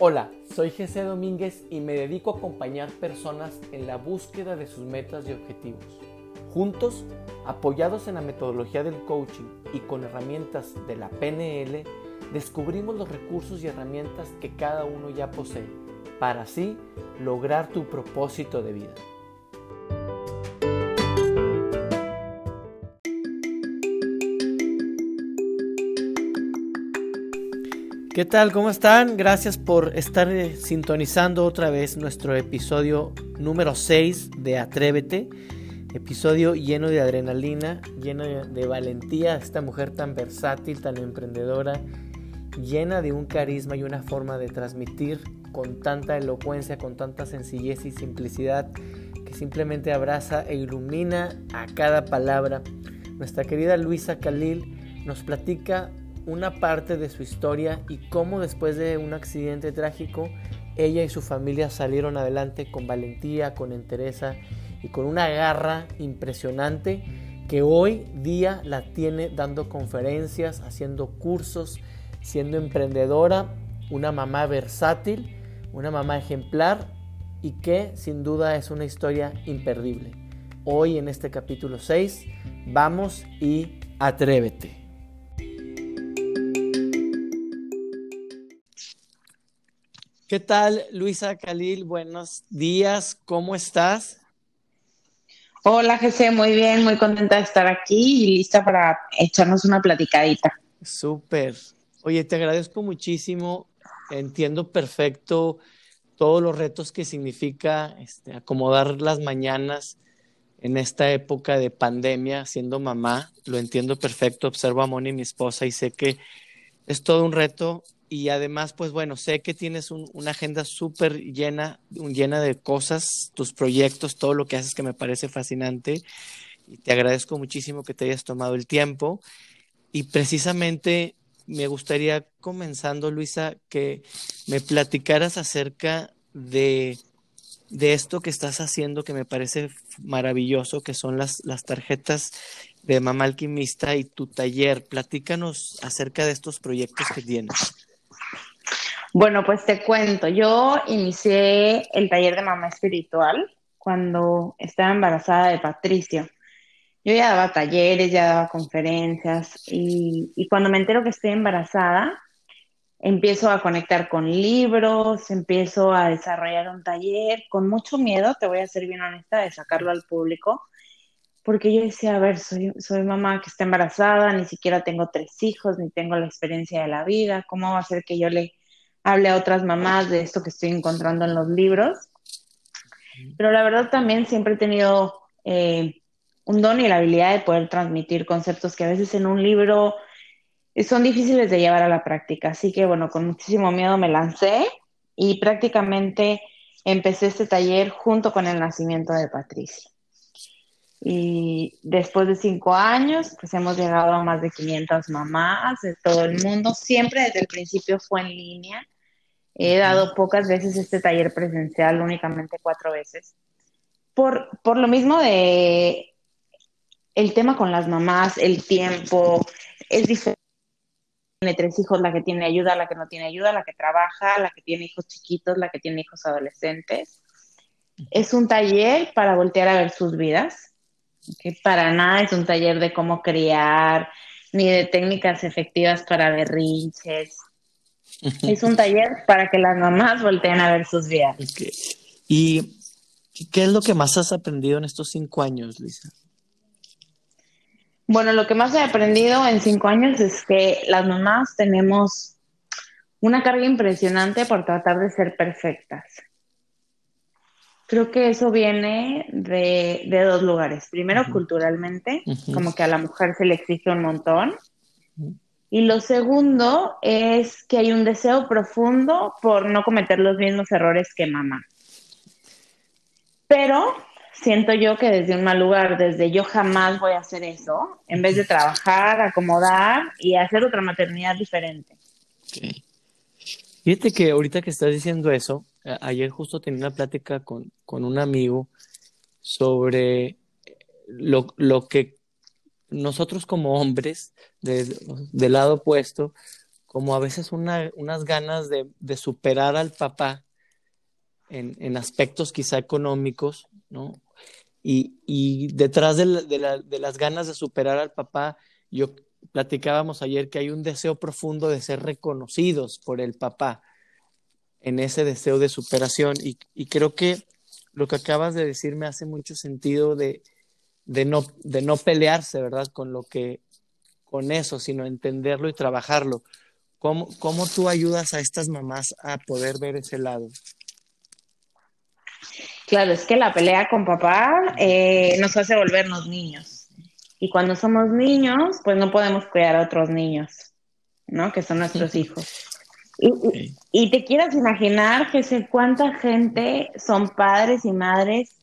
Hola, soy Jesse Domínguez y me dedico a acompañar personas en la búsqueda de sus metas y objetivos. Juntos, apoyados en la metodología del coaching y con herramientas de la PNL, descubrimos los recursos y herramientas que cada uno ya posee para así lograr tu propósito de vida. ¿Qué tal? ¿Cómo están? Gracias por estar eh, sintonizando otra vez nuestro episodio número 6 de Atrévete. Episodio lleno de adrenalina, lleno de valentía. Esta mujer tan versátil, tan emprendedora, llena de un carisma y una forma de transmitir con tanta elocuencia, con tanta sencillez y simplicidad que simplemente abraza e ilumina a cada palabra. Nuestra querida Luisa Khalil nos platica una parte de su historia y cómo después de un accidente trágico ella y su familia salieron adelante con valentía, con entereza y con una garra impresionante que hoy día la tiene dando conferencias, haciendo cursos, siendo emprendedora, una mamá versátil, una mamá ejemplar y que sin duda es una historia imperdible. Hoy en este capítulo 6 vamos y atrévete. ¿Qué tal, Luisa Khalil? Buenos días, ¿cómo estás? Hola, Jesse, muy bien, muy contenta de estar aquí y lista para echarnos una platicadita. Súper. Oye, te agradezco muchísimo. Entiendo perfecto todos los retos que significa este, acomodar las mañanas en esta época de pandemia siendo mamá. Lo entiendo perfecto. Observo a Moni, mi esposa, y sé que es todo un reto y además, pues bueno, sé que tienes una agenda súper llena, llena de cosas, tus proyectos, todo lo que haces que me parece fascinante. Y te agradezco muchísimo que te hayas tomado el tiempo. Y precisamente me gustaría, comenzando, Luisa, que me platicaras acerca de, de esto que estás haciendo, que me parece maravilloso, que son las, las tarjetas de Mamá Alquimista y tu taller. Platícanos acerca de estos proyectos que tienes. Bueno, pues te cuento, yo inicié el taller de mamá espiritual cuando estaba embarazada de Patricio. Yo ya daba talleres, ya daba conferencias y, y cuando me entero que estoy embarazada, empiezo a conectar con libros, empiezo a desarrollar un taller con mucho miedo, te voy a ser bien honesta, de sacarlo al público, porque yo decía, a ver, soy, soy mamá que está embarazada, ni siquiera tengo tres hijos, ni tengo la experiencia de la vida, ¿cómo va a ser que yo le hable a otras mamás de esto que estoy encontrando en los libros. Pero la verdad también siempre he tenido eh, un don y la habilidad de poder transmitir conceptos que a veces en un libro son difíciles de llevar a la práctica. Así que bueno, con muchísimo miedo me lancé y prácticamente empecé este taller junto con el nacimiento de Patricia. Y después de cinco años, pues hemos llegado a más de 500 mamás de todo el mundo. Siempre desde el principio fue en línea. He dado pocas veces este taller presencial, únicamente cuatro veces. Por, por lo mismo de el tema con las mamás, el tiempo, es diferente. Tiene tres hijos, la que tiene ayuda, la que no tiene ayuda, la que trabaja, la que tiene hijos chiquitos, la que tiene hijos adolescentes. Es un taller para voltear a ver sus vidas que para nada es un taller de cómo criar, ni de técnicas efectivas para berrinches. Es un taller para que las mamás volteen a ver sus vidas. ¿Y qué es lo que más has aprendido en estos cinco años, Lisa? Bueno, lo que más he aprendido en cinco años es que las mamás tenemos una carga impresionante por tratar de ser perfectas. Creo que eso viene de, dos lugares. Primero, culturalmente, como que a la mujer se le exige un montón. Y lo segundo es que hay un deseo profundo por no cometer los mismos errores que mamá. Pero siento yo que desde un mal lugar, desde yo jamás voy a hacer eso, en vez de trabajar, acomodar y hacer otra maternidad diferente. Fíjate que ahorita que estás diciendo eso, ayer justo tenía una plática con, un amigo sobre lo, que nosotros como hombres, del lado opuesto, como a veces unas ganas de, superar al papá en, aspectos quizá económicos, ¿no? Y, detrás de, las ganas de superar al papá, yo platicábamos ayer que hay un deseo profundo de ser reconocidos por el papá en ese deseo de superación. Y, creo que lo que acabas de decir me hace mucho sentido de, no, de no pelearse, ¿verdad? Con lo que, con eso, sino entenderlo y trabajarlo. ¿Cómo, ¿Cómo tú ayudas a estas mamás a poder ver ese lado? Claro, es que la pelea con papá eh, nos hace volvernos niños. Y cuando somos niños, pues no podemos cuidar a otros niños, ¿no? Que son nuestros hijos. Y, te quieras imaginar, que sé cuánta gente son padres y madres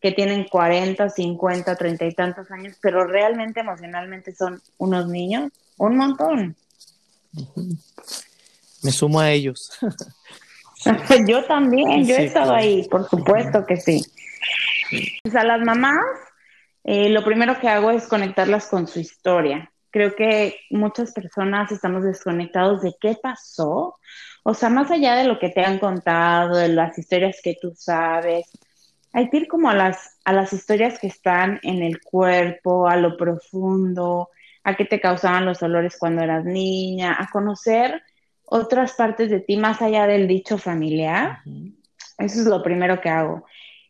que tienen 40, 50, 30 y tantos años, pero realmente emocionalmente son unos niños, un montón. Me sumo a ellos. yo también, yo he estado ahí, por supuesto que sí. Pues a las mamás, eh, lo primero que hago es conectarlas con su historia. Creo que muchas personas estamos desconectados de qué pasó. O sea, más allá de lo que te han contado, de las historias que tú sabes, hay que ir como a las, a las historias que están en el cuerpo, a lo profundo, a qué te causaban los olores cuando eras niña, a conocer otras partes de ti más allá del dicho familiar. Eso es lo primero que hago.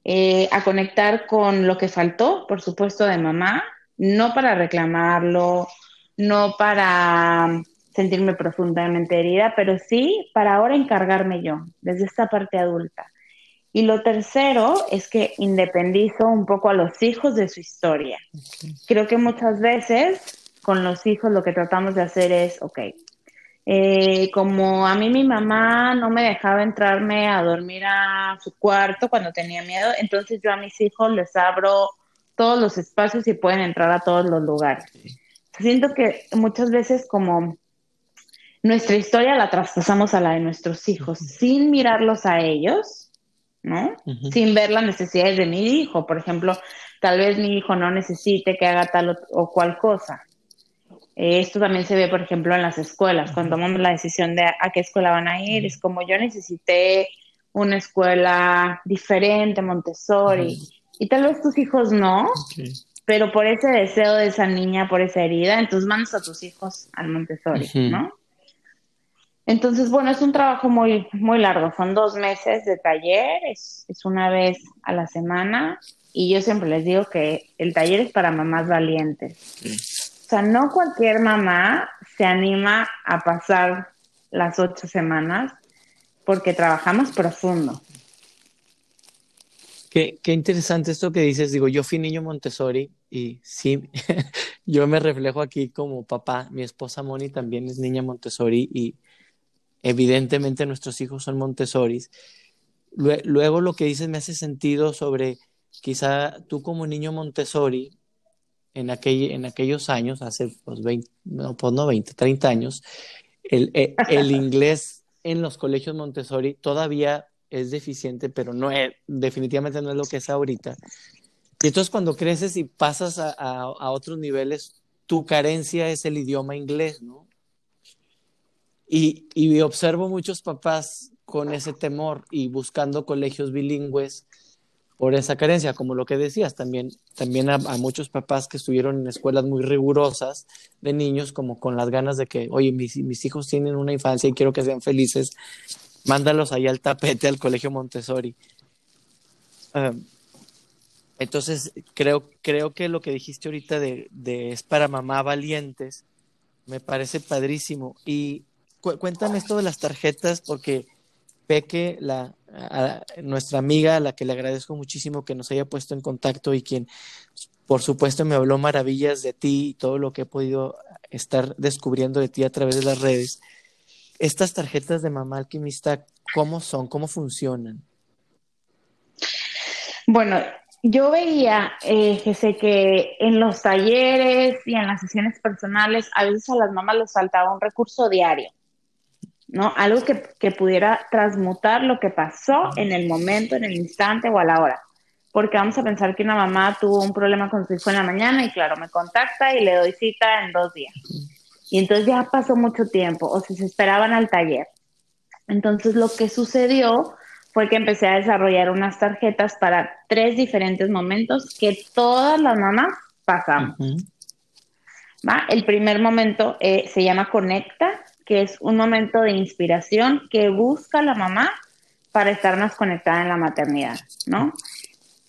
Eh, a conectar con lo que faltó, por supuesto, de mamá, no para reclamarlo, no para sentirme profundamente herida, pero sí para ahora encargarme yo, desde esta parte adulta. Y lo tercero es que independizo un poco a los hijos de su historia. Creo que muchas veces con los hijos lo que tratamos de hacer es, ok, eh, como a mí mi mamá no me dejaba entrarme a dormir a su cuarto cuando tenía miedo, entonces yo a mis hijos les abro todos los espacios y pueden entrar a todos los lugares. Siento que muchas veces como nuestra historia la traspasamos a la de nuestros hijos sin mirarlos a ellos, ¿no? Sin ver las necesidades de mi hijo. Por ejemplo, tal vez mi hijo no necesite que haga tal o, cual cosa. esto también se ve, por ejemplo, en las escuelas. Cuando tomamos la decisión de a qué escuela van a ir, es como yo necesité una escuela diferente, Montessori, y tal vez tus hijos no, pero por ese deseo de esa niña, por esa herida, entonces mandas a tus hijos al Montessori, ¿no? Entonces, bueno, es un trabajo muy, muy largo, son dos meses de taller, es, una vez a la semana y yo siempre les digo que el taller es para mamás valientes. O sea, no cualquier mamá se anima a pasar las ocho semanas porque trabajamos profundo. Qué, qué, interesante esto que dices. Digo, yo fui niño Montessori y sí, yo me reflejo aquí como papá. Mi esposa Moni también es niña Montessori y evidentemente nuestros hijos son Montessoris. Luego lo que dices me hace sentido sobre quizá tú como niño Montessori en, aquel, en aquellos años, hace pues 20, no, pues no 20, 30 años, el, el, el inglés en los colegios Montessori todavía es deficiente, pero no es, definitivamente no es lo que es ahorita. Y entonces cuando creces y pasas a, a, otros niveles, tu carencia es el idioma inglés, ¿no? Y, observo muchos papás con ese temor y buscando colegios bilingües por esa carencia, como lo que decías, también, también a, muchos papás que estuvieron en escuelas muy rigurosas de niños, como con las ganas de que, oye, mis, mis hijos tienen una infancia y quiero que sean felices, mándalos ahí al tapete al colegio Montessori. Ah, entonces, creo, creo que lo que dijiste ahorita de, de, es para mamá valientes, me parece padrísimo. Y cuéntame esto de las tarjetas, porque Peque, la, nuestra amiga, a la que le agradezco muchísimo que nos haya puesto en contacto y quien, por supuesto, me habló maravillas de ti y todo lo que he podido estar descubriendo de ti a través de las redes estas tarjetas de mamá alquimista, ¿cómo son? ¿Cómo funcionan? Bueno, yo veía, eh, que sé que en los talleres y en las sesiones personales, a veces a las mamás les faltaba un recurso diario, ¿no? Algo que, que pudiera transmutar lo que pasó en el momento, en el instante o a la hora. Porque vamos a pensar que una mamá tuvo un problema con su hijo en la mañana y claro, me contacta y le doy cita en dos días Y entonces ya pasó mucho tiempo o se esperaban al taller. Entonces lo que sucedió fue que empecé a desarrollar unas tarjetas para tres diferentes momentos que todas las mamás pasamos. ¿Va? El primer momento eh, se llama Conecta, que es un momento de inspiración que busca la mamá para estar más conectada en la maternidad, ¿no?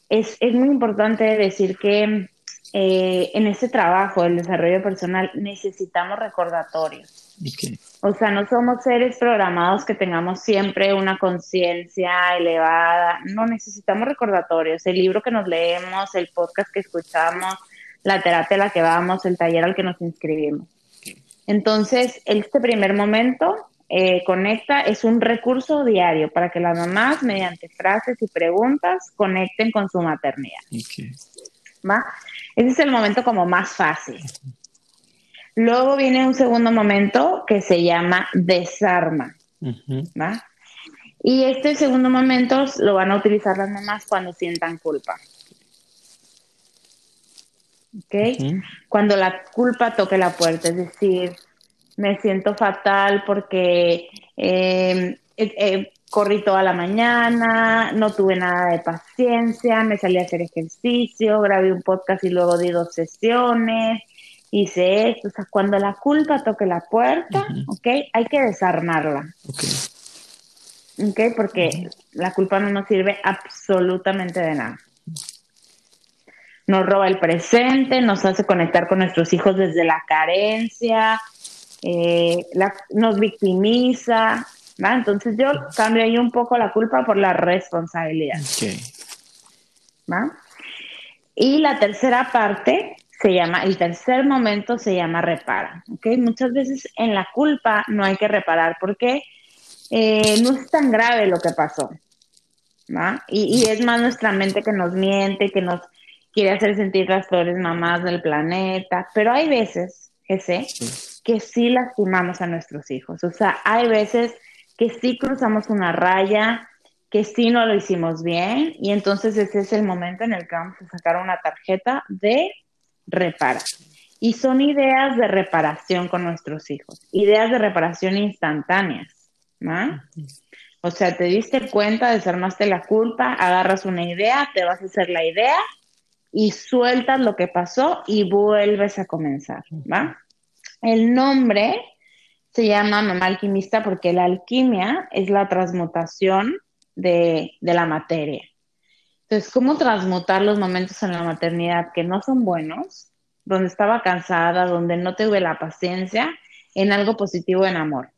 Es, es muy importante decir que eh, en este trabajo del desarrollo personal necesitamos recordatorios. O sea, no somos seres programados que tengamos siempre una conciencia elevada. No necesitamos recordatorios. El libro que nos leemos, el podcast que escuchamos, la terapia a la que vamos, el taller al que nos inscribimos. Entonces, este primer momento eh, conecta es un recurso diario para que las mamás, mediante frases y preguntas, conecten con su maternidad. ¿Va? Ese es el momento como más fácil. Luego viene un segundo momento que se llama desarma. ¿va? Y este segundo momento lo van a utilizar las mamás cuando sientan culpa. ¿Ok? Cuando la culpa toque la puerta, es decir, me siento fatal porque eh, eh, corrí toda la mañana, no tuve nada de paciencia, me salí a hacer ejercicio, grabé un podcast y luego di dos sesiones, hice esto. O sea, cuando la culpa toque la puerta, ¿ok? Hay que desarmarla. Ok. Porque la culpa no nos sirve absolutamente de nada. Nos roba el presente, nos hace conectar con nuestros hijos desde la carencia, eh, nos victimiza, entonces yo cambio ahí un poco la culpa por la responsabilidad. Y la tercera parte se llama, el tercer momento se llama repara. ¿okay? Muchas veces en la culpa no hay que reparar porque eh, no es tan grave lo que pasó. Y, es más nuestra mente que nos miente, que nos quiere hacer sentir las flores mamás del planeta. Pero hay veces, que sé, que sí lastimamos a nuestros hijos. O sea, hay veces que sí cruzamos una raya, que sí no lo hicimos bien y entonces ese es el momento en el que vamos a sacar una tarjeta de repara. Y son ideas de reparación con nuestros hijos, ideas de reparación instantáneas. ¿no? O sea, te diste cuenta, desarmaste la culpa, agarras una idea, te vas a hacer la idea y sueltas lo que pasó y vuelves a comenzar. ¿va? El nombre se llama mamá alquimista porque la alquimia es la transmutación de, la materia. Entonces, ¿cómo transmutar los momentos en la maternidad que no son buenos, donde estaba cansada, donde no tuve la paciencia, en algo positivo en amor?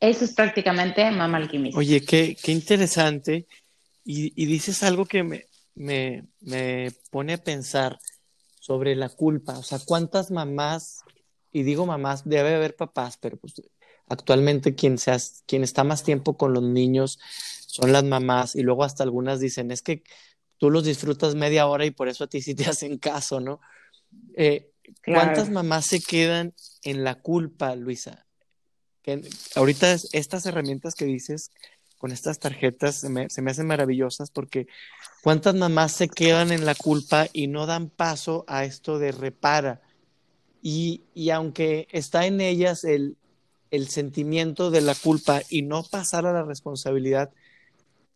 Eso es prácticamente mamá alquimista. Oye, qué, qué interesante. Y, dices algo que me, me, me pone a pensar sobre la culpa. O sea, ¿cuántas mamás y digo mamás, debe haber papás, pero pues actualmente quien, quien está más tiempo con los niños son las mamás y luego hasta algunas dicen, es que tú los disfrutas media hora y por eso a ti sí te hacen caso, ¿no? Eh, ¿Cuántas mamás se quedan en la culpa, Luisa? Que ahorita estas herramientas que dices con estas tarjetas se me, se me hacen maravillosas porque ¿cuántas mamás se quedan en la culpa y no dan paso a esto de repara? Y, aunque está en ellas el, sentimiento de la culpa y no pasar a la responsabilidad,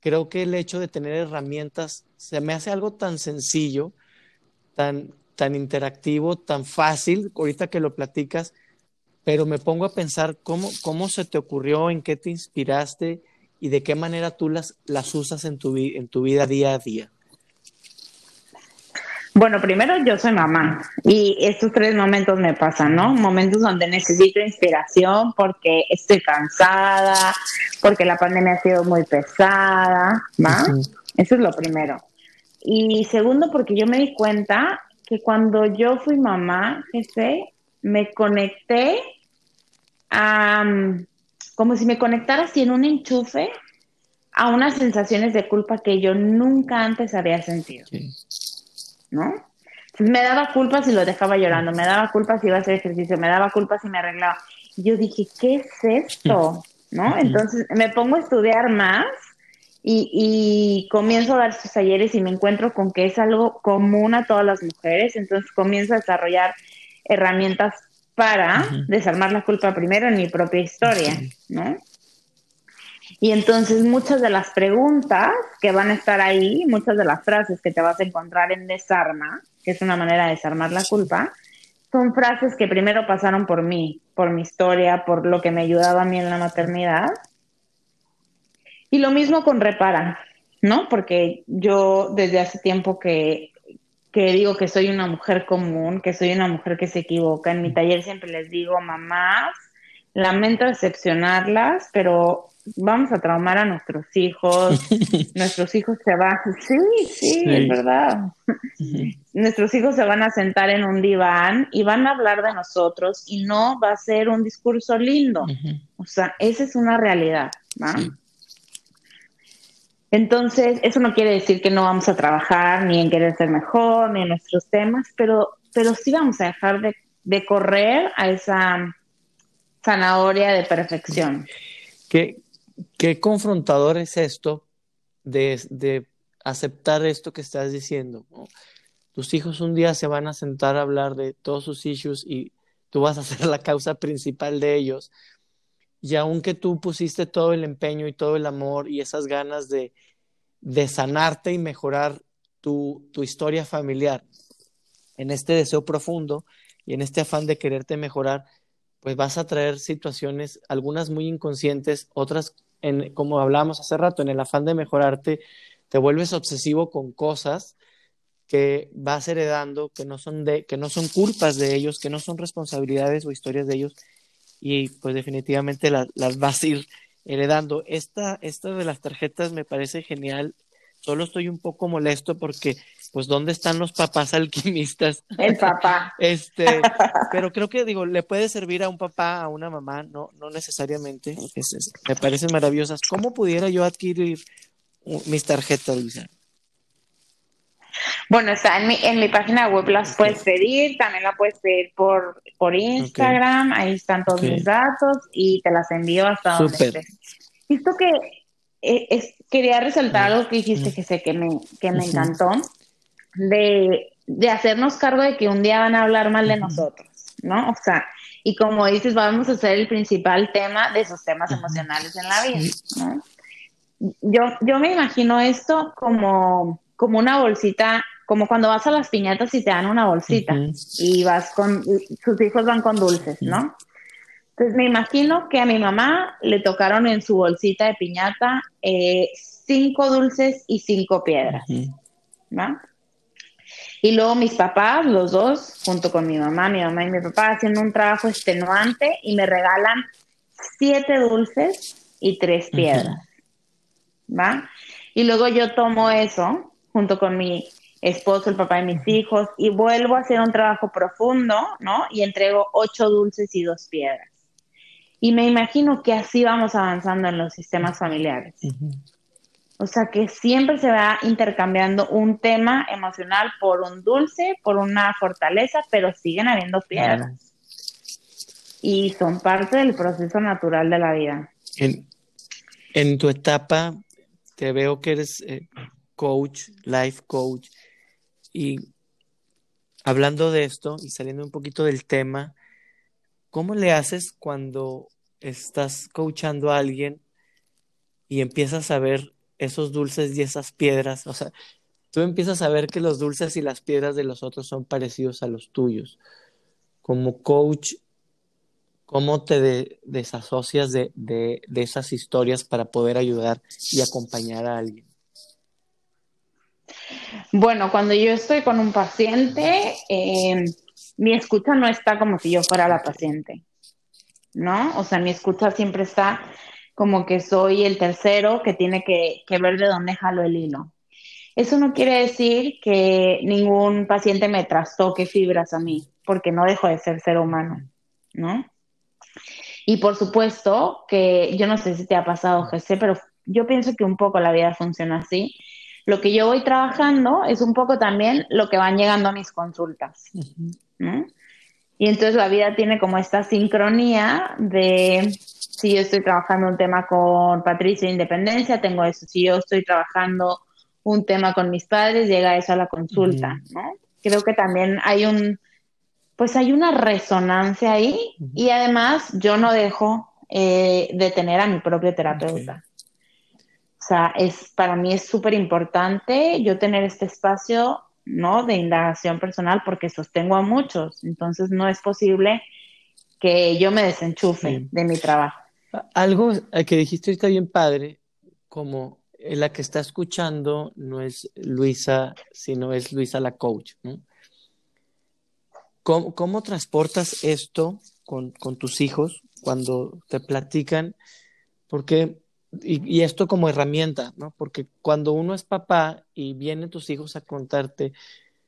creo que el hecho de tener herramientas se me hace algo tan sencillo, tan, tan interactivo, tan fácil, ahorita que lo platicas, pero me pongo a pensar cómo, cómo se te ocurrió, en qué te inspiraste y de qué manera tú las, las usas en tu, en tu vida día a día. Bueno, primero yo soy mamá y estos tres momentos me pasan, ¿no? Momentos donde necesito inspiración porque estoy cansada, porque la pandemia ha sido muy pesada, ¿va? Eso es lo primero. Y segundo, porque yo me di cuenta que cuando yo fui mamá, jefe, me conecté a, como si me conectara así en un enchufe a unas sensaciones de culpa que yo nunca antes había sentido. ¿no? me daba culpa si lo dejaba llorando, me daba culpa si iba a hacer ejercicio, me daba culpa si me arreglaba. Yo dije, ¿qué es esto? ¿No? Entonces me pongo a estudiar más y, y, comienzo a dar sus talleres y me encuentro con que es algo común a todas las mujeres, entonces comienzo a desarrollar herramientas para desarmar la culpa primero en mi propia historia, ¿no? Y entonces muchas de las preguntas que van a estar ahí, muchas de las frases que te vas a encontrar en Desarma, que es una manera de desarmar la culpa, son frases que primero pasaron por mí, por mi historia, por lo que me ayudaba a mí en la maternidad. Y lo mismo con Repara, ¿no? Porque yo desde hace tiempo que, que digo que soy una mujer común, que soy una mujer que se equivoca, en mi taller siempre les digo, mamás, lamento decepcionarlas, pero vamos a traumar a nuestros hijos, nuestros hijos se van, sí, sí, es verdad, nuestros hijos se van a sentar en un diván y van a hablar de nosotros y no va a ser un discurso lindo, o sea, esa es una realidad, ¿va? Entonces, eso no quiere decir que no vamos a trabajar ni en querer ser mejor, ni en nuestros temas, pero, pero sí vamos a dejar de, correr a esa zanahoria de perfección. ¿Qué, qué confrontador es esto de, aceptar esto que estás diciendo? Tus hijos un día se van a sentar a hablar de todos sus issues y tú vas a ser la causa principal de ellos. Y aunque tú pusiste todo el empeño y todo el amor y esas ganas de, de sanarte y mejorar tu, tu historia familiar. En este deseo profundo y en este afán de quererte mejorar, pues vas a traer situaciones, algunas muy inconscientes, otras, en, como hablábamos hace rato, en el afán de mejorarte, te vuelves obsesivo con cosas que vas heredando, que no son de, que no son culpas de ellos, que no son responsabilidades o historias de ellos, y pues definitivamente las, las vas a ir heredando. Esta, esta de las tarjetas me parece genial. Solo estoy un poco molesto porque pues ¿dónde están los papás alquimistas? El papá. este, pero creo que digo, le puede servir a un papá, a una mamá, no, no necesariamente. me parecen maravillosas. ¿Cómo pudiera yo adquirir mis tarjetas, Luisa? Bueno, está en mi, en mi página web, las puedes pedir, también la puedes pedir por, por Instagram, ahí están todos mis datos y te las envío hasta donde estés. Visto que eh, quería resaltar algo que dijiste que sé que me, que me encantó de, hacernos cargo de que un día van a hablar mal de nosotros, ¿no? O sea, y como dices, vamos a ser el principal tema de esos temas emocionales en la vida, ¿no? Yo, yo me imagino esto como, como una bolsita, como cuando vas a las piñatas y te dan una bolsita y vas con, sus hijos van con dulces, ¿no? Entonces me imagino que a mi mamá le tocaron en su bolsita de piñata eh, cinco dulces y cinco piedras, ¿no? Y luego mis papás, los dos, junto con mi mamá, mi mamá y mi papá, haciendo un trabajo extenuante y me regalan siete dulces y tres piedras. ¿Va? Y luego yo tomo eso, junto con mi esposo, el papá de mis hijos, y vuelvo a hacer un trabajo profundo, ¿no? Y entrego ocho dulces y dos piedras. Y me imagino que así vamos avanzando en los sistemas familiares. O sea que siempre se va intercambiando un tema emocional por un dulce, por una fortaleza, pero siguen habiendo piedras. Y son parte del proceso natural de la vida. En, tu etapa, te veo que eres eh, coach, life coach, y hablando de esto y saliendo un poquito del tema, ¿cómo le haces cuando estás coachando a alguien y empiezas a ver esos dulces y esas piedras, o sea, tú empiezas a ver que los dulces y las piedras de los otros son parecidos a los tuyos. Como coach, ¿cómo te desasocias de, de, esas historias para poder ayudar y acompañar a alguien? Bueno, cuando yo estoy con un paciente, em, mi escucha no está como si yo fuera la paciente, ¿no? O sea, mi escucha siempre está como que soy el tercero que tiene que, ver de dónde jalo el hilo. Eso no quiere decir que ningún paciente me trastoque fibras a mí, porque no dejo de ser ser humano, ¿no? Y por supuesto que yo no sé si te ha pasado, Jesse, pero yo pienso que un poco la vida funciona así. Lo que yo voy trabajando es un poco también lo que van llegando a mis consultas. ¿no? Y entonces la vida tiene como esta sincronía de si yo estoy trabajando un tema con Patricia Independencia, tengo eso. Si yo estoy trabajando un tema con mis padres, llega eso a la consulta, ¿no? Creo que también hay un, pues hay una resonancia ahí y además yo no dejo eh, de tener a mi propio terapeuta. O sea, es, para mí es súper importante yo tener este espacio, ¿no? De indagación personal porque sostengo a muchos. Entonces no es posible que yo me desenchufe de mi trabajo. Algo que dijiste está bien padre, como la que está escuchando no es Luisa, sino es Luisa la coach, ¿no? ¿Cómo, transportas esto con, con, tus hijos cuando te platican? Porque, y, esto como herramienta, ¿no? Porque cuando uno es papá y vienen tus hijos a contarte,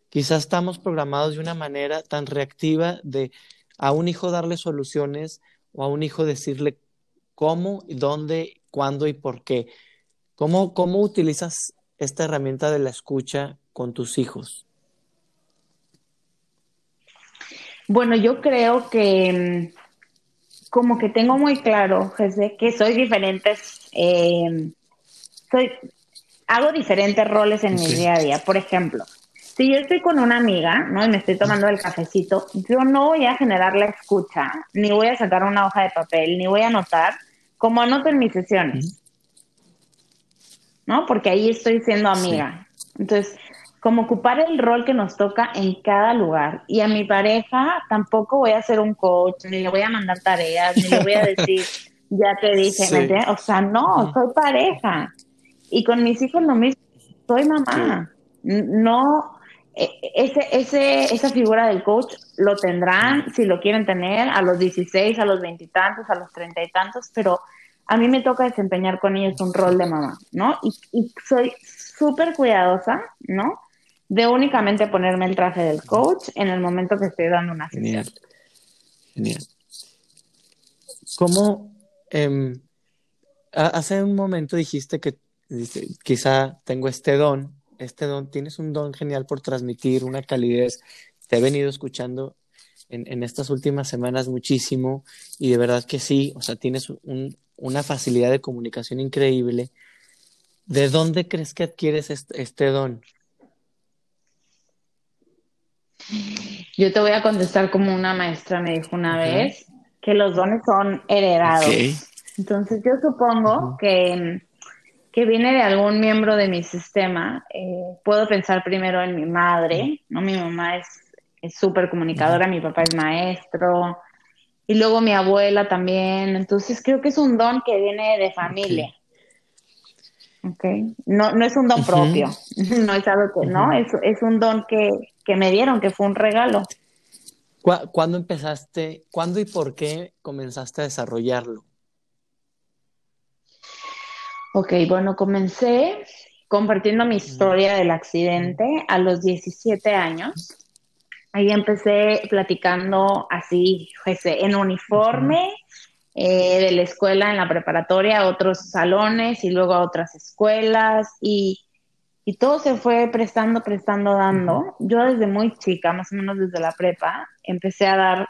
quizás estamos programados de una manera tan reactiva de a un hijo darle soluciones o a un hijo decirle cómo, dónde, cuándo y por qué. ¿Cómo, cómo utilizas esta herramienta de la escucha con tus hijos? Bueno, yo creo que como que tengo muy claro, José, que soy diferentes, eh, soy, hago diferentes roles en mi día a día. Por ejemplo, si yo estoy con una amiga, ¿no? Y me estoy tomando el cafecito, yo no voy a generar la escucha, ni voy a sacar una hoja de papel, ni voy a anotar, como anoto en mis sesiones. ¿No? Porque ahí estoy siendo amiga. Entonces, como ocupar el rol que nos toca en cada lugar. Y a mi pareja tampoco voy a ser un coach, ni le voy a mandar tareas, ni le voy a decir, ya te dije, o sea, no, soy pareja. Y con mis hijos lo mismo, soy mamá. No, e, ese, ese, esa figura del coach lo tendrán, si lo quieren tener, a los 16, a los veintitantos, a los treinta y tantos, pero a mí me toca desempeñar con ellos un rol de mamá, ¿no? Y, y soy súper cuidadosa, ¿no? De únicamente ponerme el traje del coach en el momento que estoy dando una sesión. Genial. Genial. ¿Cómo em, hace un momento dijiste que quizá tengo este don, este don, tienes un don genial por transmitir una calidez. Te he venido escuchando en, en estas últimas semanas muchísimo y de verdad que sí, o sea, tienes un, una facilidad de comunicación increíble. ¿De dónde crees que adquieres este, este don? Yo te voy a contestar como una maestra me dijo una vez, que los dones son heredados. Entonces yo supongo que, que, viene de algún miembro de mi sistema. Eh, puedo pensar primero en mi madre, ¿no? Mi mamá es súper comunicadora, mi papá es maestro, y luego mi abuela también. Entonces creo que es un don que viene de familia. Okay. No, no es un don propio, no es algo que, ¿no? Es, es un don que, que me dieron, que fue un regalo. ¿Cuándo empezaste, cuándo y por qué comenzaste a desarrollarlo? Ok, bueno, comencé compartiendo mi historia del accidente a los 17 años. Ahí empecé platicando así, en uniforme eh, de la escuela en la preparatoria a otros salones y luego a otras escuelas y y todo se fue prestando, prestando, dando. Yo desde muy chica, más o menos desde la prepa, empecé a dar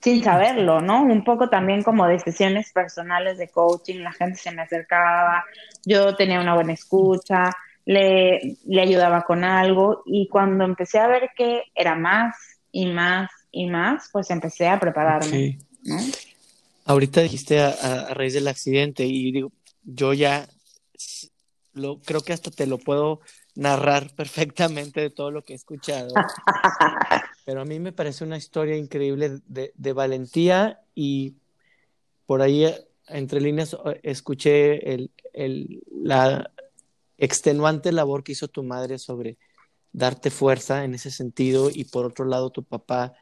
sin saberlo, ¿no? Un poco también como de sesiones personales de coaching, la gente se me acercaba, yo tenía una buena escucha, le, le ayudaba con algo y cuando empecé a ver que era más y más y más, pues empecé a prepararme. ¿no? Ahorita dijiste a, raíz del accidente y digo, yo ya lo, creo que hasta te lo puedo narrar perfectamente de todo lo que he escuchado. Pero a mí me parece una historia increíble de, de valentía y por ahí entre líneas escuché el, el, la extenuante labor que hizo tu madre sobre darte fuerza en ese sentido y por otro lado tu papá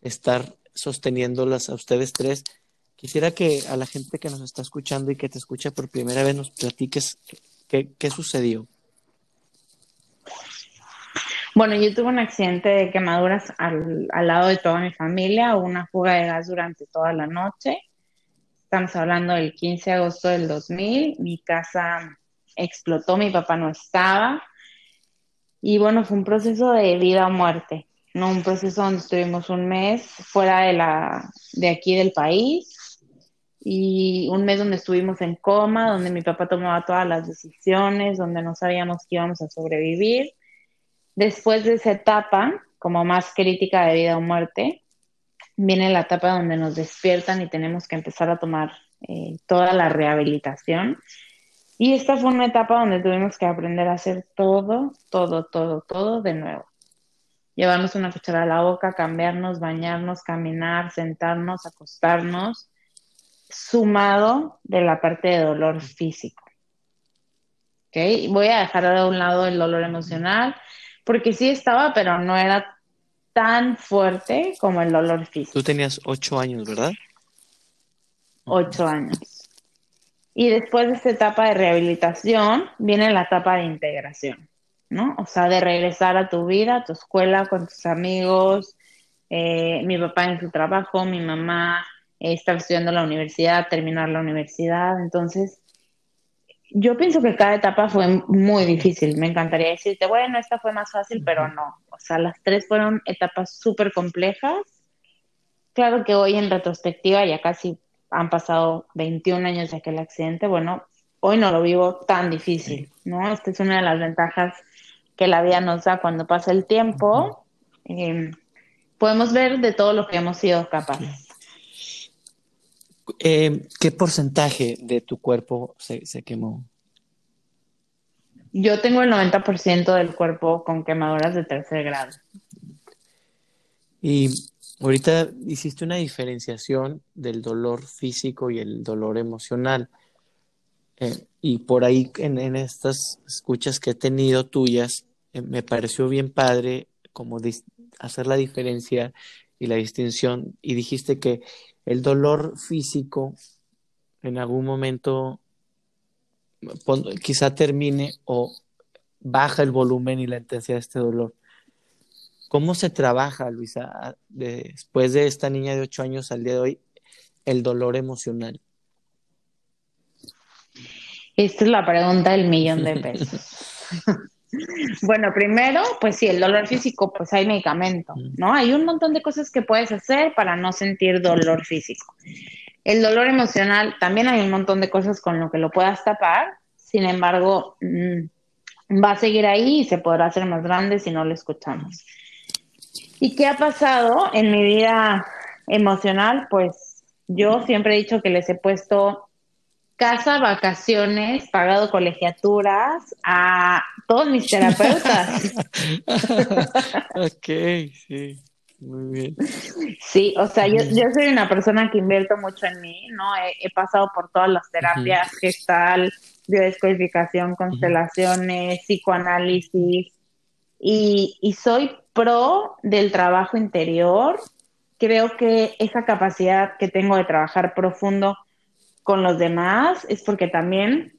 estar sosteniéndolas a ustedes tres. Quisiera que a la gente que nos está escuchando y que te escucha por primera vez nos platiques ¿Qué, sucedió? Bueno, yo tuve un accidente de quemaduras al, lado de toda mi familia, una fuga de gas durante toda la noche. Estamos hablando del 15 de agosto del 2000. Mi casa explotó, mi papá no estaba. Y bueno, fue un proceso de vida o muerte, ¿no? Un proceso donde estuvimos un mes fuera de, la, de aquí del país y un mes donde estuvimos en coma, donde mi papá tomaba todas las decisiones, donde no sabíamos que íbamos a sobrevivir. Después de esa etapa, como más crítica de vida o muerte, viene la etapa donde nos despiertan y tenemos que empezar a tomar eh, toda la rehabilitación. Y esta fue una etapa donde tuvimos que aprender a hacer todo, todo, todo, todo de nuevo. Llevarnos una cuchara a la boca, cambiarnos, bañarnos, caminar, sentarnos, acostarnos, sumado de la parte de dolor físico. Voy a dejar de un lado el dolor emocional, porque sí estaba, pero no era tan fuerte como el dolor físico. Tú tenías ocho años, ¿verdad? Ocho años. Y después de esta etapa de rehabilitación, viene la etapa de integración, ¿no? O sea, de regresar a tu vida, a tu escuela, con tus amigos, eh, mi papá en su trabajo, mi mamá estar estudiando la universidad, terminar la universidad. Entonces, yo pienso que cada etapa fue muy difícil. Me encantaría decirte, bueno, esta fue más fácil, pero no. O sea, las tres fueron etapas súper complejas. Claro que hoy en retrospectiva, ya casi han pasado 21 años de aquel accidente, bueno, hoy no lo vivo tan difícil, ¿no? Esta es una de las ventajas que la vida nos da cuando pasa el tiempo. Em, podemos ver de todo lo que hemos sido capaces. Eh, ¿Qué porcentaje de tu cuerpo se, quemó? Yo tengo el 90% del cuerpo con quemaduras de tercer grado. Y ahorita hiciste una diferenciación del dolor físico y el dolor emocional. Eh, y por ahí en, estas escuchas que he tenido tuyas, eh, me pareció bien padre como hacer la diferencia y la distinción. Y dijiste que el dolor físico en algún momento quizá termine o baja el volumen y la intensidad de este dolor. ¿Cómo se trabaja, Luisa, después de esta niña de ocho años al día de hoy, el dolor emocional? Esta es la pregunta del millón de pesos. Bueno, primero, pues sí, el dolor físico, pues hay medicamento, ¿no? Hay un montón de cosas que puedes hacer para no sentir dolor físico. El dolor emocional, también hay un montón de cosas con lo que lo puedas tapar, sin embargo, mm, va a seguir ahí y se podrá hacer más grande si no lo escuchamos. ¿Y qué ha pasado en mi vida emocional? Pues yo siempre he dicho que les he puesto casa, vacaciones, pagado colegiaturas a todos mis terapeutas. ok, sí, muy bien. Sí, o sea, yo, yo, soy una persona que invierto mucho en mí, ¿no? He, pasado por todas las terapias, gestal, biodescodificación, constelaciones, psicoanálisis, y, y soy pro del trabajo interior. Creo que esa capacidad que tengo de trabajar profundo con los demás es porque también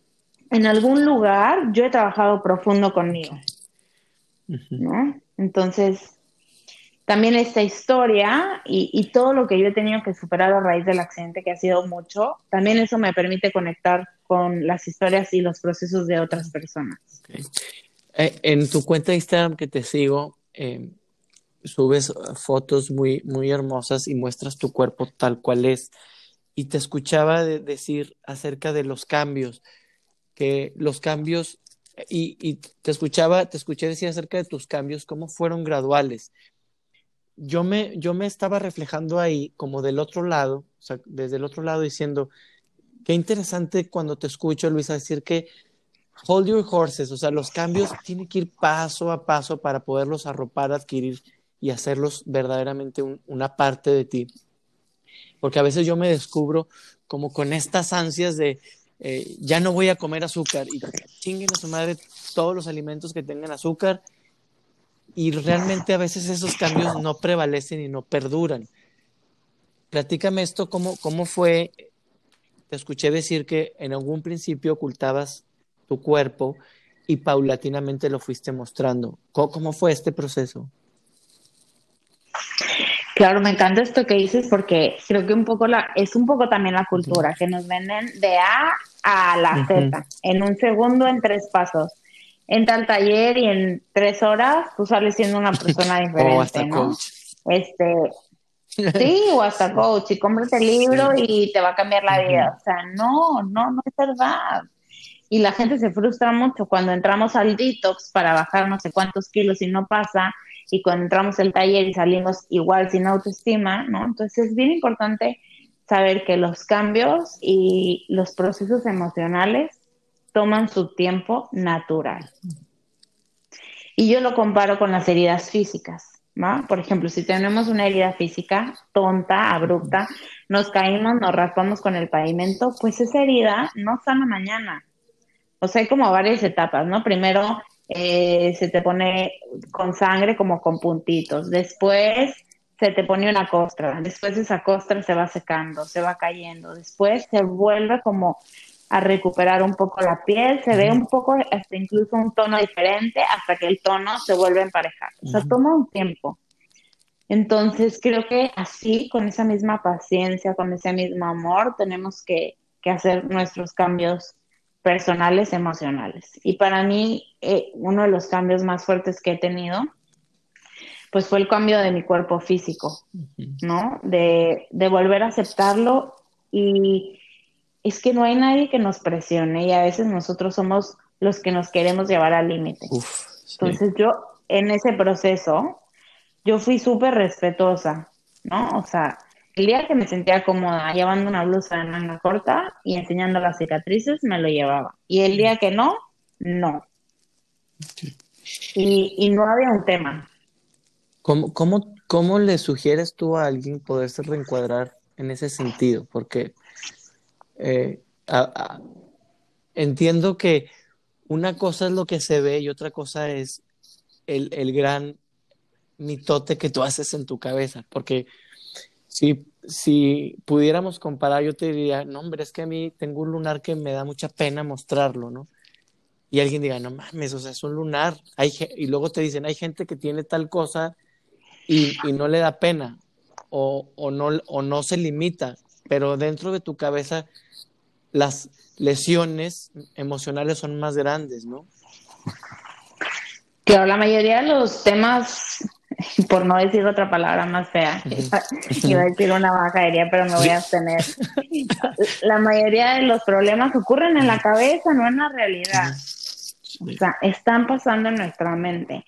en algún lugar yo he trabajado profundo conmigo. ¿no? Entonces, también esta historia y, todo lo que yo he tenido que superar a raíz del accidente, que ha sido mucho, también eso me permite conectar con las historias y los procesos de otras personas. Eh, en tu cuenta de Instagram que te sigo, eh, subes fotos muy, muy hermosas y muestras tu cuerpo tal cual es y te escuchaba decir acerca de los cambios, que los cambios, y, te escuchaba, te escuché decir acerca de tus cambios, cómo fueron graduales. Yo me, yo me estaba reflejando ahí como del otro lado, o sea, desde el otro lado diciendo, qué interesante cuando te escucho, Luisa, decir que hold your horses, o sea, los cambios tienen que ir paso a paso para poderlos arropar, adquirir y hacerlos verdaderamente una parte de ti porque a veces yo me descubro como con estas ansias de eh, ya no voy a comer azúcar y chinguen a su madre todos los alimentos que tengan azúcar y realmente a veces esos cambios no prevalecen y no perduran. Platícame esto, ¿cómo, cómo fue? Te escuché decir que en algún principio ocultabas tu cuerpo y paulatinamente lo fuiste mostrando. cómo fue este proceso? Claro, me encanta esto que dices porque creo que un poco la, es un poco también la cultura, que nos venden de A a la Z, en un segundo, en tres pasos. Entra al taller y en tres horas tú sales siendo una persona diferente. o hasta coach. Este, sí, o hasta coach, y cómprate el libro y te va a cambiar la vida. O sea, no, no, no es verdad. Y la gente se frustra mucho cuando entramos al detox para bajar no sé cuántos kilos y no pasa y cuando entramos al taller y salimos igual sin autoestima, ¿no? Entonces es bien importante saber que los cambios y los procesos emocionales toman su tiempo natural. Y yo lo comparo con las heridas físicas. ¿no? Por ejemplo, si tenemos una herida física tonta, abrupta, nos caímos, nos raspamos con el pavimento, pues esa herida no sana mañana. O sea, hay como varias etapas, ¿no? Primero eh, se te pone con sangre como con puntitos, después se te pone una costra, después esa costra se va secando, se va cayendo, después se vuelve como a recuperar un poco la piel, se ve un poco hasta incluso un tono diferente hasta que el tono se vuelve a emparejar. O sea, toma un tiempo. Entonces, creo que así, con esa misma paciencia, con ese mismo amor, tenemos que, hacer nuestros cambios personales, emocionales. Y para mí, eh, uno de los cambios más fuertes que he tenido, pues fue el cambio de mi cuerpo físico, ¿no? De, de volver a aceptarlo y es que no hay nadie que nos presione y a veces nosotros somos los que nos queremos llevar al límite. Entonces yo en ese proceso, yo fui súper respetuosa, ¿no? O sea, el día que me sentía cómoda llevando una blusa de manga corta y enseñando las cicatrices, me lo llevaba. Y el día que no, no. Y, y, no había un tema. ¿Cómo, cómo, ¿Cómo le sugieres tú a alguien poderse reencuadrar en ese sentido? Porque eh, entiendo que una cosa es lo que se ve y otra cosa es el, el, gran mitote que tú haces en tu cabeza, porque si, si pudiéramos comparar, yo te diría, no, hombre, es que a mí tengo un lunar que me da mucha pena mostrarlo, ¿no? Y alguien diga, no mames, o sea, es un lunar. Hay, y luego te dicen, hay gente que tiene tal cosa y, y no le da pena o, o, no, o no se limita, pero dentro de tu cabeza las lesiones emocionales son más grandes, ¿no? Claro, la mayoría de los temas, por no decir otra palabra más fea, iba a decir una bajadería, pero me voy a abstener. La mayoría de los problemas ocurren en la cabeza, no en la realidad. O sea, están pasando en nuestra mente.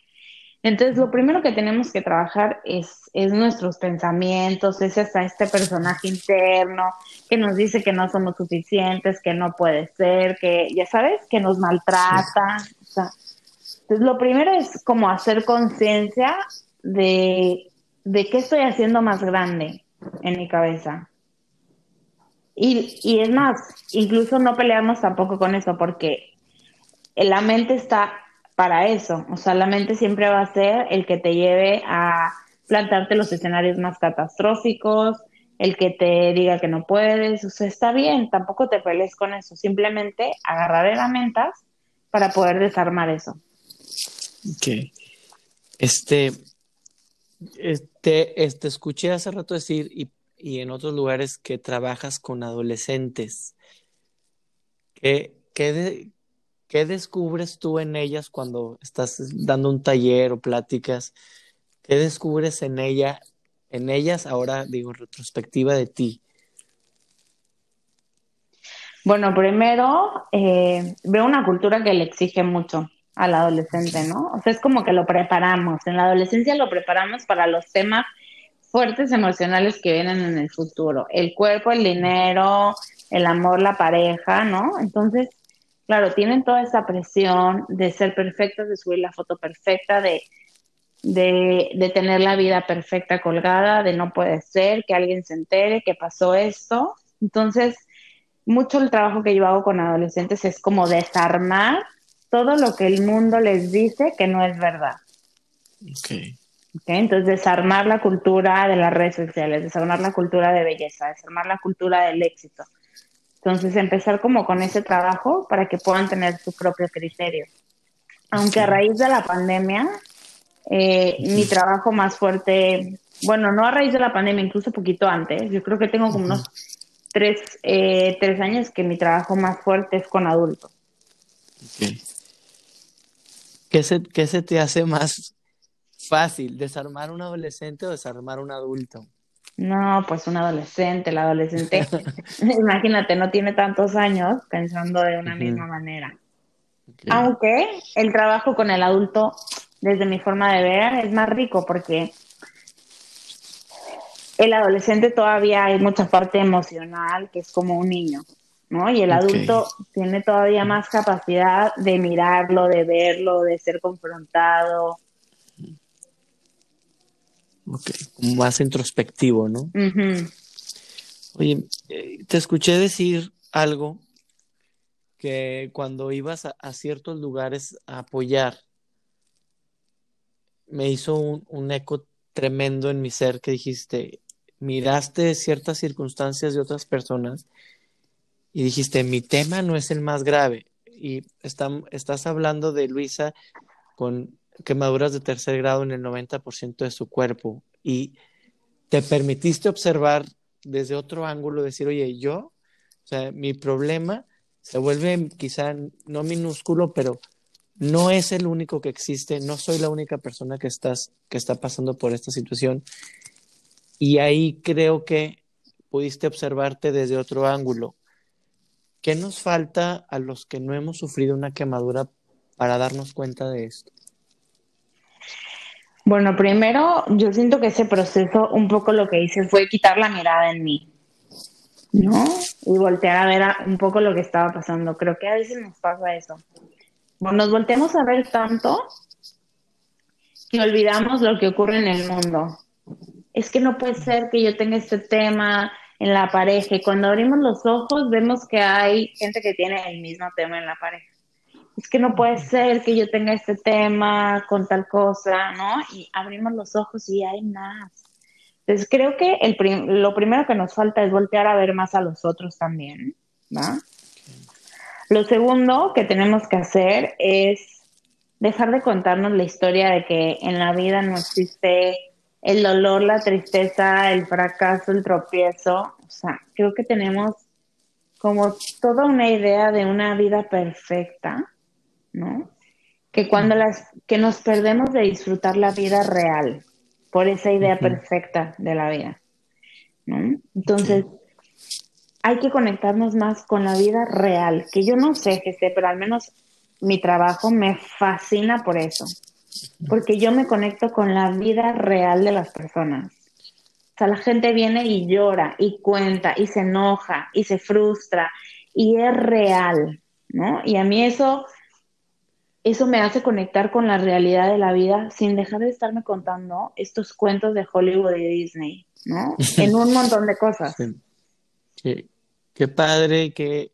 Entonces, lo primero que tenemos que trabajar es, es nuestros pensamientos, es hasta este personaje interno que nos dice que no somos suficientes, que no puede ser, que, ya sabes, que nos maltrata. entonces, lo primero es como hacer conciencia de, de qué estoy haciendo más grande en mi cabeza. Y, y es más, incluso no peleamos tampoco con eso, porque la mente está para eso. O sea, la mente siempre va a ser el que te lleve a plantarte los escenarios más catastróficos, el que te diga que no puedes. O sea, está bien, tampoco te pelees con eso. Simplemente agarrar herramientas para poder desarmar eso. Ok. Este, este, este, escuché hace rato decir y, y en otros lugares que trabajas con adolescentes. ¿Qué, qué, ¿Qué descubres tú en ellas cuando estás dando un taller o pláticas? ¿Qué descubres en ella, en ellas ahora, digo, retrospectiva de ti? Bueno, primero eh, veo una cultura que le exige mucho al adolescente, ¿no? O sea, es como que lo preparamos. En la adolescencia lo preparamos para los temas fuertes emocionales que vienen en el futuro. El cuerpo, el dinero, el amor, la pareja, ¿no? Entonces, claro, tienen toda esa presión de ser perfectos, de subir la foto perfecta, de, de, tener la vida perfecta colgada, de no puede ser que alguien se entere que pasó esto. Entonces, mucho el trabajo que yo hago con adolescentes es como desarmar todo lo que el mundo les dice que no es verdad. Okay. Okay, entonces, desarmar la cultura de las redes sociales, desarmar la cultura de belleza, desarmar la cultura del éxito, entonces, empezar como con ese trabajo para que puedan tener su propio criterio. Aunque a raíz de la pandemia, eh, mi trabajo más fuerte, bueno, no a raíz de la pandemia, incluso poquito antes, yo creo que tengo como unos tres, eh, tres años que mi trabajo más fuerte es con adultos. ¿Qué, se, ¿Qué se te hace más fácil, desarmar un adolescente o desarmar un adulto? No, pues un adolescente, el adolescente, imagínate, no tiene tantos años pensando de una misma manera. Aunque el trabajo con el adulto desde mi forma de ver, es más rico porque el adolescente todavía hay mucha parte emocional que es como un niño, ¿no? Y el adulto tiene todavía más capacidad de mirarlo, de verlo, de ser confrontado. Ok, más introspectivo, ¿no? Oye, eh, te escuché decir algo que cuando ibas a, ciertos lugares a apoyar, me hizo un, un, eco tremendo en mi ser que dijiste, miraste ciertas circunstancias de otras personas y dijiste, mi tema no es el más grave. Y estás hablando de Luisa con quemaduras de tercer grado en el 90% de su cuerpo y te permitiste observar desde otro ángulo, decir, oye, yo, o sea, mi problema se vuelve quizá no minúsculo, pero no es el único que existe, no soy la única persona que, estás, que está pasando por esta situación. Y ahí creo que pudiste observarte desde otro ángulo. ¿Qué nos falta a los que no hemos sufrido una quemadura para darnos cuenta de esto? Bueno, primero yo siento que ese proceso un poco lo que hice fue quitar la mirada en mí. ¿no? Y voltear a ver un poco lo que estaba pasando. Creo que a veces nos pasa eso. Bueno, nos volteamos a ver tanto que olvidamos lo que ocurre en el mundo. Es que no puede ser que yo tenga este tema en la pareja y cuando abrimos los ojos vemos que hay gente que tiene el mismo tema en la pareja. Es que no puede ser que yo tenga este tema con tal cosa, ¿no? Y abrimos los ojos y hay más. Entonces creo que el lo primero que nos falta es voltear a ver más a los otros también, ¿va? Lo segundo que tenemos que hacer es dejar de contarnos la historia de que en la vida no existe el dolor, la tristeza, el fracaso, el tropiezo. O sea, creo que tenemos como toda una idea de una vida perfecta, ¿no? Que cuando las que nos perdemos de disfrutar la vida real, por esa idea perfecta de la vida. ¿no? Entonces, hay que conectarnos más con la vida real, que yo no sé, que sé, pero al menos mi trabajo me fascina por eso, porque yo me conecto con la vida real de las personas. O sea, la gente viene y llora y cuenta y se enoja y se frustra y es real, ¿no? Y a mí eso eso me hace conectar con la realidad de la vida sin dejar de estarme contando estos cuentos de Hollywood y Disney, ¿no? En un montón de cosas. Qué, padre, qué,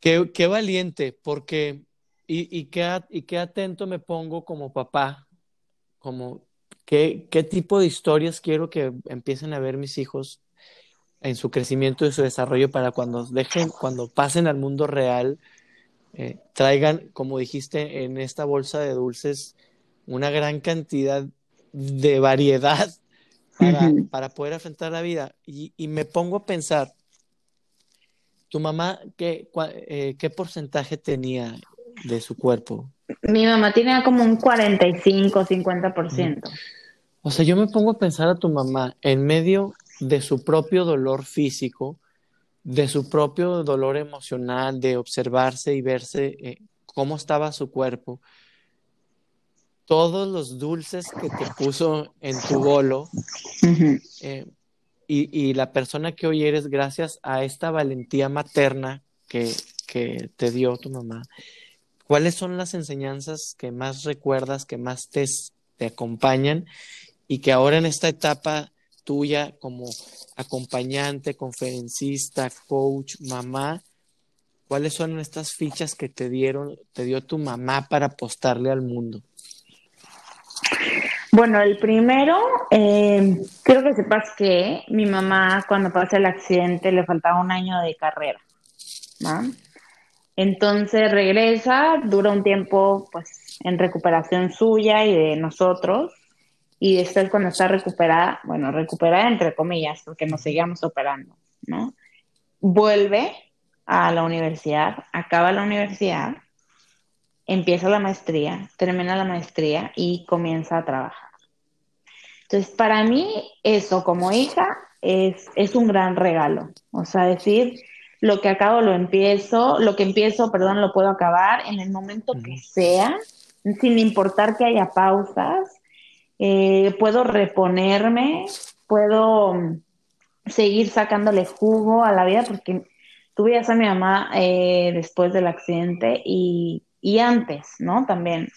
qué, valiente, porque, y, y, qué, y qué atento me pongo como papá, como qué, qué tipo de historias quiero que empiecen a ver mis hijos en su crecimiento y su desarrollo para cuando dejen, cuando pasen al mundo real, eh, traigan, como dijiste, en esta bolsa de dulces una gran cantidad de variedad para, poder afrontar la vida. Y, me pongo a pensar, ¿tu mamá qué, eh, qué porcentaje tenía de su cuerpo? Mi mamá tiene como un 45, 50%. O sea, yo me pongo a pensar a tu mamá en medio de su propio dolor físico, de su propio dolor emocional, de observarse y verse eh, cómo estaba su cuerpo, todos los dulces que te puso en tu bolo eh, y, la persona que hoy eres gracias a esta valentía materna que, que te dio tu mamá. ¿Cuáles son las enseñanzas que más recuerdas, que más te, te acompañan y que ahora en esta etapa tuya como acompañante, conferencista, coach, mamá, ¿cuáles son estas fichas que te dieron, te dio tu mamá para apostarle al mundo? Bueno, el primero, eh, creo que sepas que mi mamá cuando pasa el accidente le faltaba un año de carrera, ¿no? Entonces regresa, dura un tiempo pues en recuperación suya y de nosotros, y después cuando está recuperada, bueno, recuperada entre comillas, porque nos seguíamos operando, ¿no? Vuelve a la universidad, acaba la universidad, empieza la maestría, termina la maestría y comienza a trabajar. Entonces, para mí, eso como hija es, es un gran regalo. O sea, decir, lo que acabo lo empiezo, lo que empiezo, perdón, lo puedo acabar en el momento que sea, sin importar que haya pausas, eh, puedo reponerme, puedo mm, seguir sacándole jugo a la vida porque tuve a mi mamá eh, después del accidente y, y antes, ¿no? También.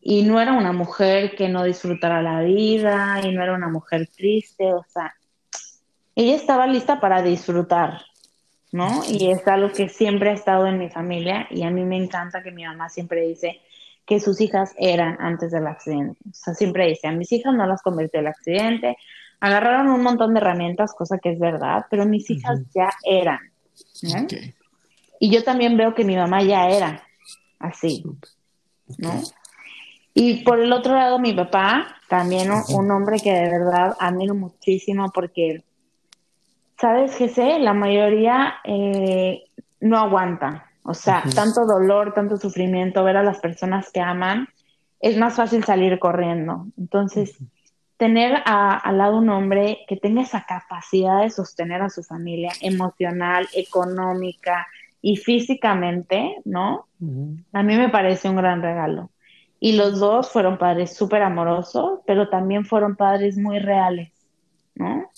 Y no era una mujer que no disfrutara la vida y no era una mujer triste, o sea, ella estaba lista para disfrutar, ¿no? Y es algo que siempre ha estado en mi familia y a mí me encanta que mi mamá siempre dice que sus hijas eran antes del accidente. O sea, siempre dice, a mis hijas no las convirtió el accidente, agarraron un montón de herramientas, cosa que es verdad, pero mis hijas ya eran. Y yo también veo que mi mamá ya era así, ¿no? Y por el otro lado, mi papá, también un hombre que de verdad admiro muchísimo porque sabes, sé la mayoría eh, no aguanta. O sea, tanto dolor, tanto sufrimiento, ver a las personas que aman, es más fácil salir corriendo. Entonces, tener al lado un hombre que tenga esa capacidad de sostener a su familia emocional, económica y físicamente, ¿no? A mí me parece un gran regalo. Y los dos fueron padres súper amorosos, pero también fueron padres muy reales, ¿no?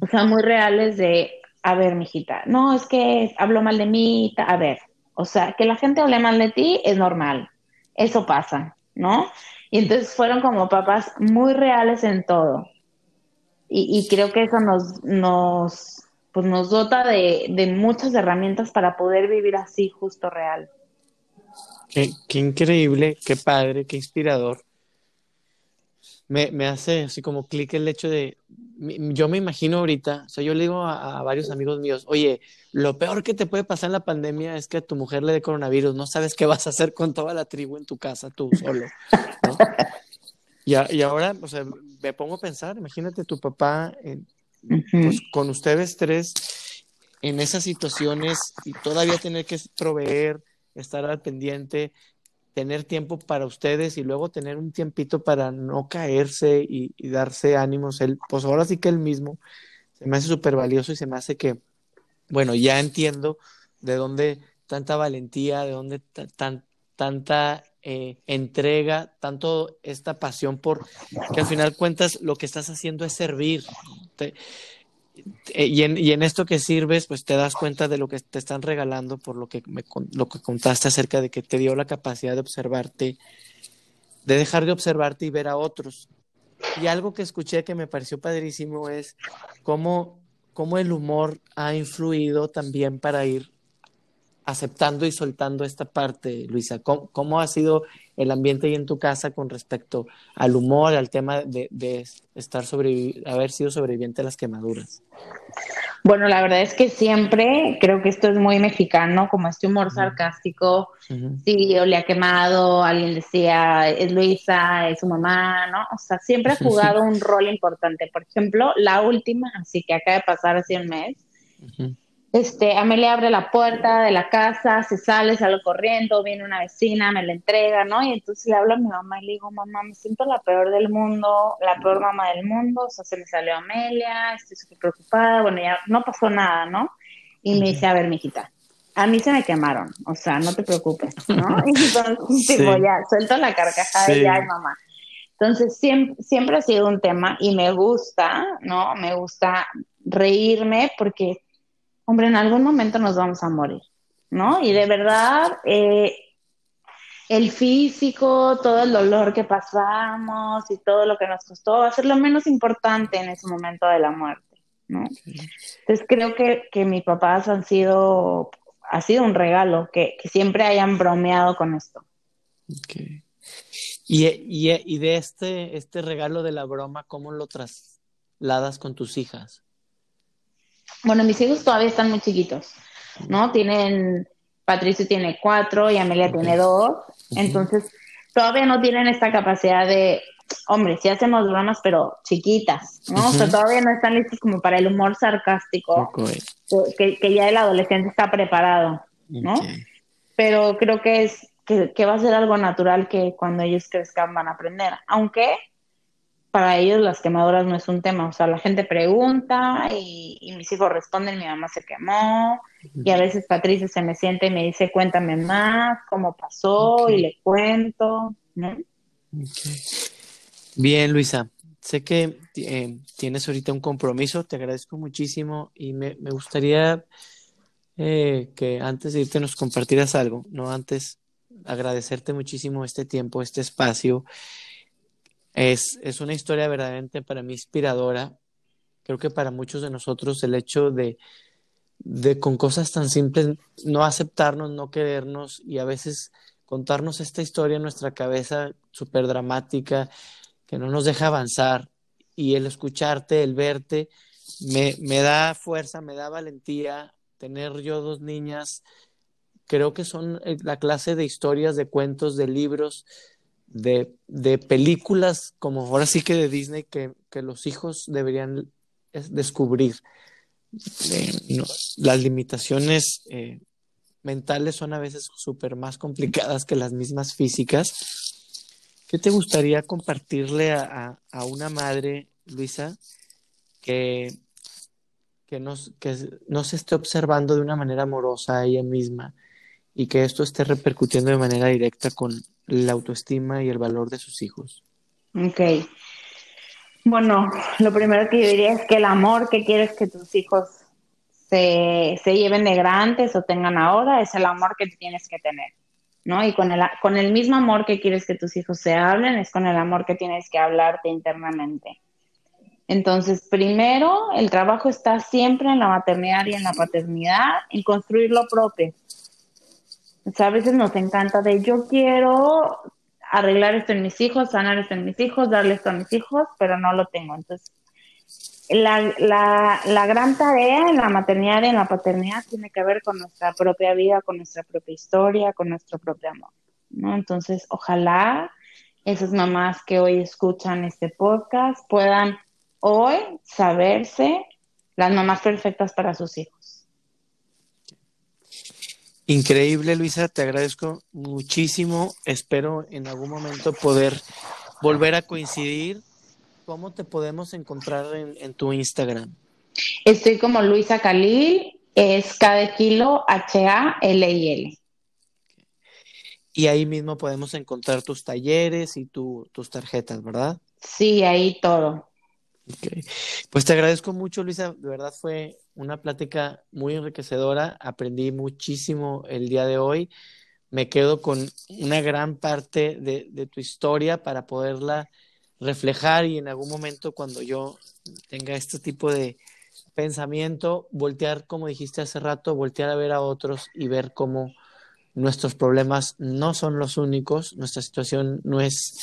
O sea, muy reales de, a ver, mijita, no, es que habló mal de mí, a ver, o sea, que la gente hable mal de ti es normal, eso pasa, ¿no? Y entonces fueron como papás muy reales en todo. Y, creo que eso nos, nos, pues nos dota de, de muchas herramientas para poder vivir así, justo real. Qué, qué, increíble, qué padre, qué inspirador me, hace así como clic el hecho de, yo me imagino ahorita, o sea, yo le digo a, varios amigos míos, oye, lo peor que te puede pasar en la pandemia es que a tu mujer le dé coronavirus, no sabes qué vas a hacer con toda la tribu en tu casa tú solo. Y, y, ahora, o sea, me pongo a pensar, imagínate tu papá pues, con ustedes tres en esas situaciones y todavía tener que proveer, estar al pendiente tener tiempo para ustedes y luego tener un tiempito para no caerse y, darse ánimos. Él, pues ahora sí que él mismo se me hace súper valioso y se me hace que, bueno, ya entiendo de dónde tanta valentía, de dónde tan, tanta eh, entrega, tanto esta pasión por que al final cuentas lo que estás haciendo es servir. Y, en, y en esto que sirves, pues te das cuenta de lo que te están regalando por lo que, me, lo que contaste acerca de que te dio la capacidad de observarte, de dejar de observarte y ver a otros. Y algo que escuché que me pareció padrísimo es cómo, cómo el humor ha influido también para ir aceptando y soltando esta parte, Luisa? ¿Cómo, ha sido el ambiente ahí en tu casa con respecto al humor, al tema de, de estar haber sido sobreviviente a las quemaduras? Bueno, la verdad es que siempre creo que esto es muy mexicano, como este humor sarcástico. Sí, o le ha quemado, alguien decía, es Luisa, es su mamá, ¿no? O sea, siempre ha jugado un rol importante. Por ejemplo, la última, así que acaba de pasar hace un mes, este, Amelia abre la puerta de la casa, se sale, sale corriendo, viene una vecina, me la entrega, ¿no? Y entonces le hablo a mi mamá y le digo, mamá, me siento la peor del mundo, la peor mamá del mundo, o sea, se me salió Amelia, estoy súper preocupada, bueno, ya no pasó nada, ¿no? Y me dice, a ver, mijita, a mí se me quemaron, o sea, no te preocupes, ¿no? Y entonces, tipo, ya, suelto la carcajada y ya, mamá. Entonces, siempre, siempre ha sido un tema y me gusta, ¿no? Me gusta reírme porque hombre, en algún momento nos vamos a morir, ¿no? Y de verdad, eh, el físico, todo el dolor que pasamos y todo lo que nos costó va a ser lo menos importante en ese momento de la muerte, ¿no? Entonces creo que, que mis papás han sido, ha sido un regalo, que, siempre hayan bromeado con esto. Okay. Y, y, y, de este, este regalo de la broma, ¿cómo lo trasladas con tus hijas? Bueno, mis hijos todavía están muy chiquitos, ¿no? Tienen, Patricio tiene cuatro y Amelia tiene dos, entonces todavía no tienen esta capacidad de, hombre, sí hacemos bromas, pero chiquitas, ¿no? O sea, todavía no están listos como para el humor sarcástico, que, que, ya el adolescente está preparado, ¿no? Pero creo que es, que, que va a ser algo natural que cuando ellos crezcan van a aprender, aunque para ellos las quemaduras no es un tema, o sea, la gente pregunta y, mis hijos responden, mi mamá se quemó, y a veces Patricia se me siente y me dice, cuéntame más, cómo pasó, y le cuento. ¿no? Bien, Luisa. Sé que eh, tienes ahorita un compromiso, te agradezco muchísimo y me, me gustaría eh, que antes de irte nos compartieras algo, no antes agradecerte muchísimo este tiempo, este espacio. Es, es una historia verdaderamente para mí inspiradora. Creo que para muchos de nosotros el hecho de, de con cosas tan simples no aceptarnos, no querernos y a veces contarnos esta historia en nuestra cabeza súper dramática, que no nos deja avanzar y el escucharte, el verte, me, me da fuerza, me da valentía. Tener yo dos niñas, creo que son eh, la clase de historias, de cuentos, de libros, de, de películas, como ahora sí que de Disney, que, que los hijos deberían descubrir. Eh, las limitaciones eh, mentales son a veces súper más complicadas que las mismas físicas ¿Qué te gustaría compartirle a, a, una madre, Luisa, que, que, nos, que no se esté observando de una manera amorosa a ella misma y que esto esté repercutiendo de manera directa con la autoestima y el valor de sus hijos? Ok. Bueno, lo primero que yo diría es que el amor que quieres que tus hijos se, se lleven de grandes o tengan ahora es el amor que tienes que tener. ¿no? Y con el, con el mismo amor que quieres que tus hijos se hablen, es con el amor que tienes que hablarte internamente. Entonces, primero, el trabajo está siempre en la maternidad y en la paternidad, en construir lo propio. A veces nos encanta de yo quiero arreglar esto en mis hijos, sanar esto en mis hijos, darle esto a mis hijos, pero no lo tengo. Entonces, la, la, la, gran tarea en la maternidad y en la paternidad tiene que ver con nuestra propia vida, con nuestra propia historia, con nuestro propio amor, ¿no? Entonces, ojalá esas mamás que hoy escuchan este podcast puedan hoy saberse las mamás perfectas para sus hijos. Increíble, Luisa, te agradezco muchísimo. Espero en algún momento poder volver a coincidir ¿Cómo te podemos encontrar en, tu Instagram? Estoy como Luisa Khalil, es cada kilo H-A-L-I-L. Y ahí mismo podemos encontrar tus talleres y tus tarjetas, ¿verdad? Sí, ahí todo. Pues te agradezco mucho, Luisa. De verdad fue una plática muy enriquecedora. Aprendí muchísimo el día de hoy. Me quedo con una gran parte de, tu historia para poderla reflejar y en algún momento cuando yo tenga este tipo de pensamiento, voltear, como dijiste hace rato, voltear a ver a otros y ver cómo nuestros problemas no son los únicos, nuestra situación no es,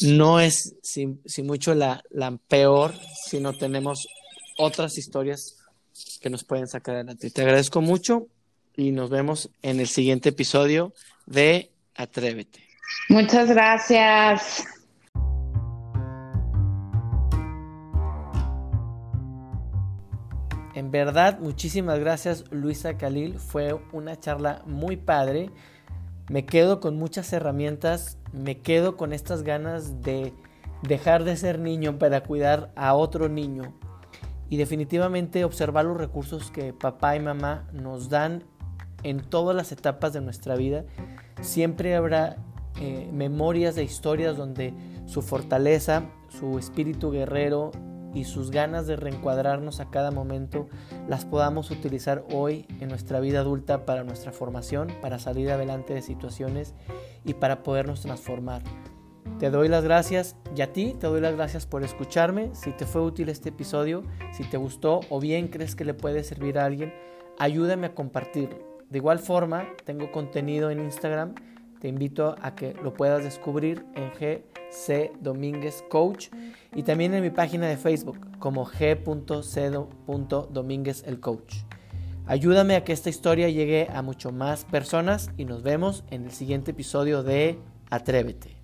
no es si, mucho la peor, sino tenemos otras historias que nos pueden sacar adelante. Te agradezco mucho y nos vemos en el siguiente episodio de Atrévete. Muchas gracias. En verdad, muchísimas gracias Luisa Khalil. Fue una charla muy padre. Me quedo con muchas herramientas. Me quedo con estas ganas de dejar de ser niño para cuidar a otro niño. Y definitivamente observar los recursos que papá y mamá nos dan en todas las etapas de nuestra vida. Siempre habrá eh, memorias de historias donde su fortaleza, su espíritu guerrero y sus ganas de reencuadrarnos a cada momento las podamos utilizar hoy en nuestra vida adulta para nuestra formación, para salir adelante de situaciones y para podernos transformar. Te doy las gracias y a ti te doy las gracias por escucharme. Si te fue útil este episodio, si te gustó o bien crees que le puede servir a alguien, ayúdame a compartirlo. De igual forma, tengo contenido en Instagram. Te invito a que lo puedas descubrir en GC Domínguez Coach y también en mi página de Facebook como g.c.domínguez el coach. Ayúdame a que esta historia llegue a mucho más personas y nos vemos en el siguiente episodio de Atrévete.